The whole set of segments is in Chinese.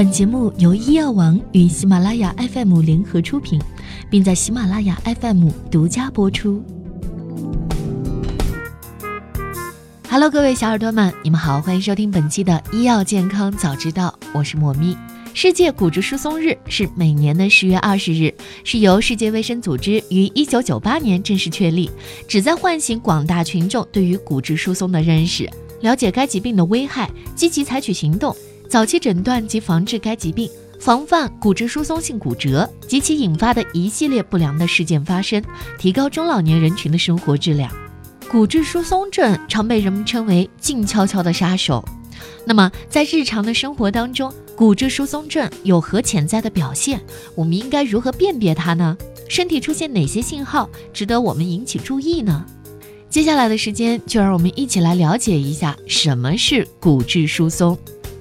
本节目由医药王与喜马拉雅 FM 联合出品，并在喜马拉雅 FM 独家播出。Hello，各位小耳朵们，你们好，欢迎收听本期的医药健康早知道，我是莫咪。世界骨质疏松日是每年的十月二十日，是由世界卫生组织于一九九八年正式确立，旨在唤醒广大群众对于骨质疏松的认识，了解该疾病的危害，积极采取行动。早期诊断及防治该疾病，防范骨质疏松性骨折及其引发的一系列不良的事件发生，提高中老年人群的生活质量。骨质疏松症常被人们称为“静悄悄的杀手”。那么，在日常的生活当中，骨质疏松症有何潜在的表现？我们应该如何辨别它呢？身体出现哪些信号值得我们引起注意呢？接下来的时间，就让我们一起来了解一下什么是骨质疏松。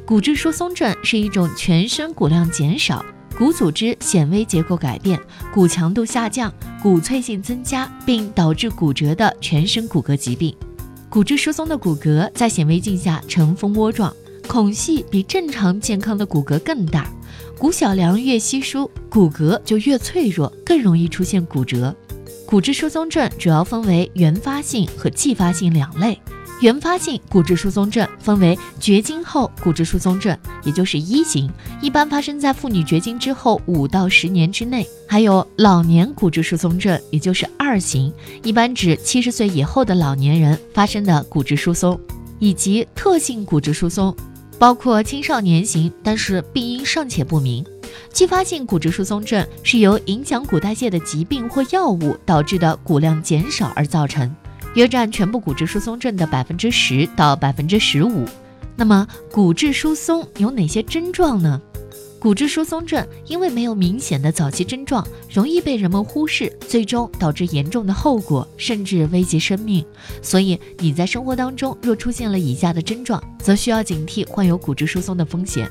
骨质疏松症是一种全身骨量减少、骨组织显微结构改变、骨强度下降、骨脆性增加，并导致骨折的全身骨骼疾病。骨质疏松的骨骼在显微镜下呈蜂窝状，孔隙比正常健康的骨骼更大。骨小梁越稀疏，骨骼就越脆弱，更容易出现骨折。骨质疏松症主要分为原发性和继发性两类。原发性骨质疏松症分为绝经后骨质疏松症，也就是一型，一般发生在妇女绝经之后五到十年之内；还有老年骨质疏松症，也就是二型，一般指七十岁以后的老年人发生的骨质疏松；以及特性骨质疏松，包括青少年型，但是病因尚且不明。继发性骨质疏松症是由影响骨代谢的疾病或药物导致的骨量减少而造成。约占全部骨质疏松症的百分之十到百分之十五。那么，骨质疏松有哪些症状呢？骨质疏松症因为没有明显的早期症状，容易被人们忽视，最终导致严重的后果，甚至危及生命。所以，你在生活当中若出现了以下的症状，则需要警惕患有骨质疏松的风险。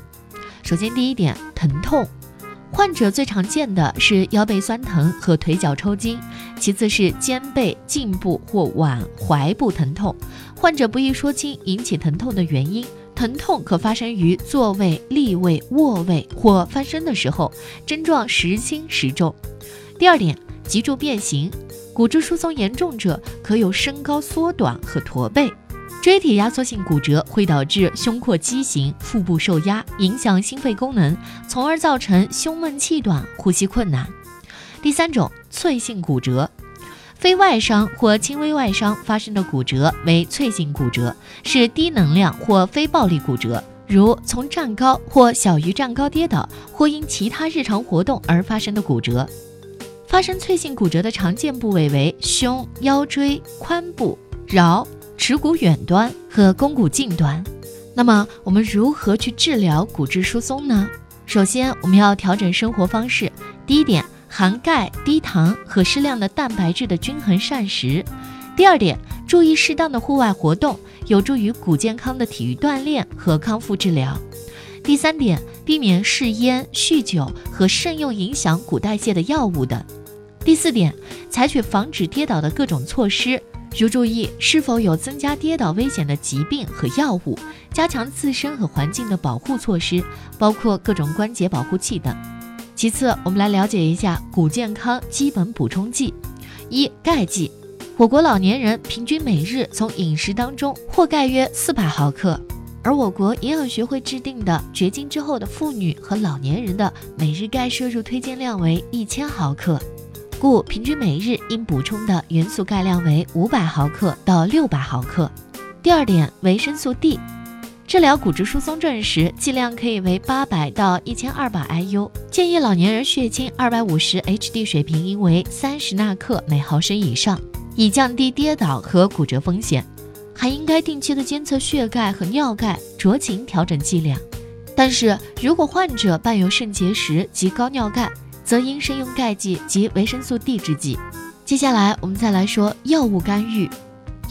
首先，第一点，疼痛。患者最常见的是腰背酸疼和腿脚抽筋，其次是肩背、颈部或腕踝部疼痛。患者不易说清引起疼痛的原因，疼痛可发生于坐位、立位、卧位或翻身的时候，症状时轻时重。第二点，脊柱变形，骨质疏松严重者可有身高缩短和驼背。椎体压缩性骨折会导致胸廓畸形、腹部受压，影响心肺功能，从而造成胸闷气短、呼吸困难。第三种，脆性骨折，非外伤或轻微外伤发生的骨折为脆性骨折，是低能量或非暴力骨折，如从站高或小于站高跌倒，或因其他日常活动而发生的骨折。发生脆性骨折的常见部位为胸、腰椎、髋部、桡。耻骨远端和肱骨近端，那么我们如何去治疗骨质疏松呢？首先，我们要调整生活方式。第一点，含钙、低糖和适量的蛋白质的均衡膳食。第二点，注意适当的户外活动，有助于骨健康的体育锻炼和康复治疗。第三点，避免嗜烟、酗酒和慎用影响骨代谢的药物等。第四点，采取防止跌倒的各种措施。如注意是否有增加跌倒危险的疾病和药物，加强自身和环境的保护措施，包括各种关节保护器等。其次，我们来了解一下骨健康基本补充剂。一、钙剂。我国老年人平均每日从饮食当中获钙约四百毫克，而我国营养学会制定的绝经之后的妇女和老年人的每日钙摄入推荐量为一千毫克。故平均每日应补充的元素钙量为五百毫克到六百毫克。第二点，维生素 D，治疗骨质疏松症时剂量可以为八百到一千二百 IU，建议老年人血清二百五十 HD 水平应为三十纳克每毫升以上，以降低跌倒和骨折风险。还应该定期的监测血钙和尿钙，酌情调整剂量。但是如果患者伴有肾结石及高尿钙，则应慎用钙剂及维生素 D 制剂。接下来，我们再来说药物干预。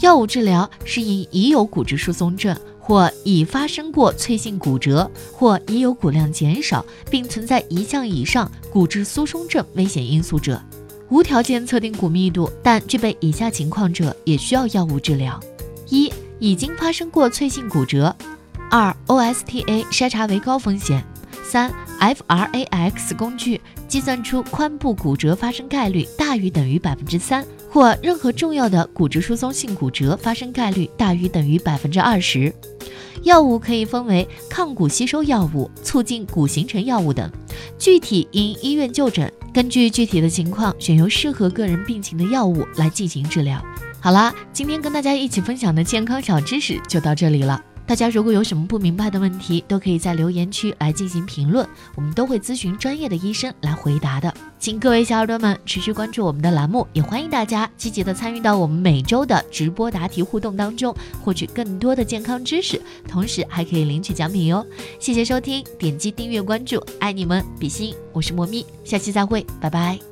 药物治疗是因已有骨质疏松症，或已发生过脆性骨折，或已有骨量减少，并存在一项以上骨质疏松症危险因素者，无条件测定骨密度但具备以下情况者，也需要药物治疗：一、已经发生过脆性骨折；二、OSTA 筛查为高风险。三 FRAX 工具计算出髋部骨折发生概率大于等于百分之三，或任何重要的骨质疏松性骨折发生概率大于等于百分之二十。药物可以分为抗骨吸收药物、促进骨形成药物等，具体因医院就诊，根据具体的情况选用适合个人病情的药物来进行治疗。好啦，今天跟大家一起分享的健康小知识就到这里了。大家如果有什么不明白的问题，都可以在留言区来进行评论，我们都会咨询专业的医生来回答的。请各位小耳朵们持续关注我们的栏目，也欢迎大家积极的参与到我们每周的直播答题互动当中，获取更多的健康知识，同时还可以领取奖品哟。谢谢收听，点击订阅关注，爱你们，比心，我是莫咪，下期再会，拜拜。